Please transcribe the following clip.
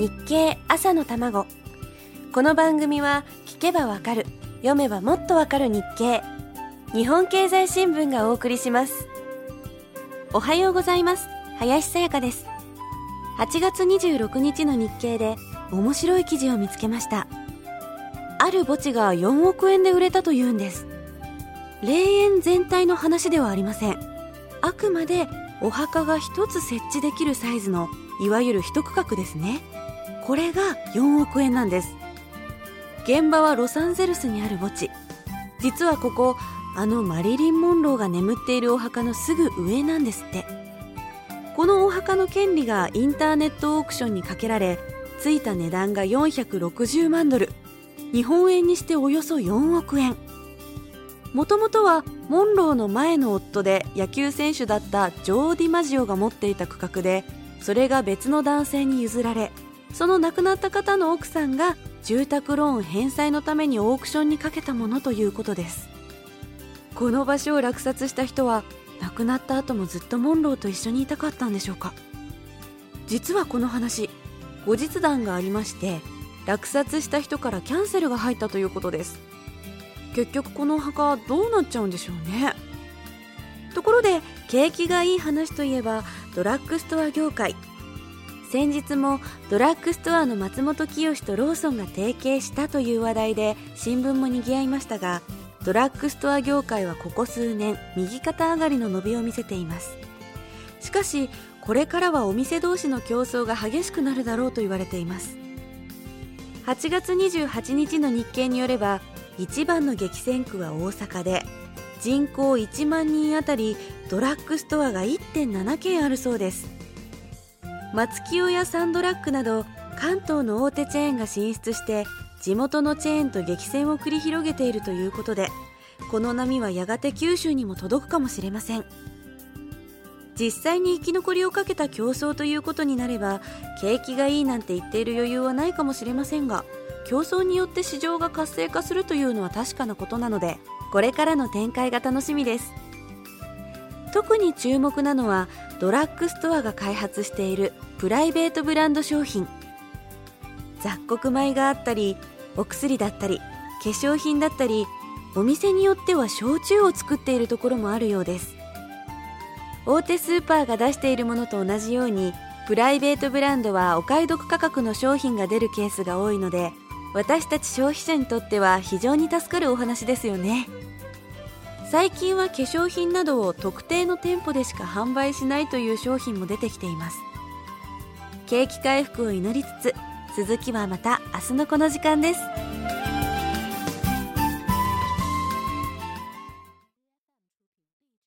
日経朝の卵。この番組は聞けばわかる。読めばもっとわかる日経。日本経済新聞がお送りします。おはようございます。林さやかです。8月26日の日経で面白い記事を見つけました。ある墓地が4億円で売れたというんです。霊園全体の話ではありません。あくまでお墓が一つ設置できるサイズのいわゆる一区画ですね。これが4億円なんです。現場はロサンゼルスにある墓地。実はここあのマリリン・モンローが眠っているお墓のすぐ上なんですって。このお墓の権利がインターネットオークションにかけられついた値段が460万ドル。日本円にしておよそ4億円。もともとはモンローの前の夫で野球選手だったジョー・ディマジオが持っていた区画でそれが別の男性に譲られその亡くなった方の奥さんが住宅ローン返済のためにオークションにかけたものということです。この場所を落札した人は亡くなった後もずっとモンローと一緒にいたかったんでしょうか。実はこの話後日談がありまして落札した人からキャンセルが入ったということです。結局このお墓どうなっちゃうんでしょうね。ところで景気がいい話といえばドラッグストア業界先日もドラッグストアの松本清とローソンが提携したという話題で新聞も賑わいましたがドラッグストア業界はここ数年右肩上がりの伸びを見せています。しかしこれからはお店同士の競争が激しくなるだろうと言われています。8月28日の日経によれば一番の激戦区は大阪で人口1万人あたりドラッグストアが1.7件あるそうです。松清やサンドラッグなど関東の大手チェーンが進出して地元のチェーンと激戦を繰り広げているということでこの波はやがて九州にも届くかもしれません。実際に生き残りをかけた競争ということになれば景気がいいなんて言っている余裕はないかもしれませんが競争によって市場が活性化するというのは確かなことなのでこれからの展開が楽しみです。特に注目なのはドラッグストアが開発しているプライベートブランド商品。雑穀米があったりお薬だったり化粧品だったりお店によっては焼酎を作っているところもあるようです。大手スーパーが出しているものと同じようにプライベートブランドはお買い得価格の商品が出るケースが多いので私たち消費者にとっては非常に助かるお話ですよね。最近は化粧品などを特定の店舗でしか販売しないという商品も出てきています。景気回復を祈りつつ続きはまた明日のこの時間です。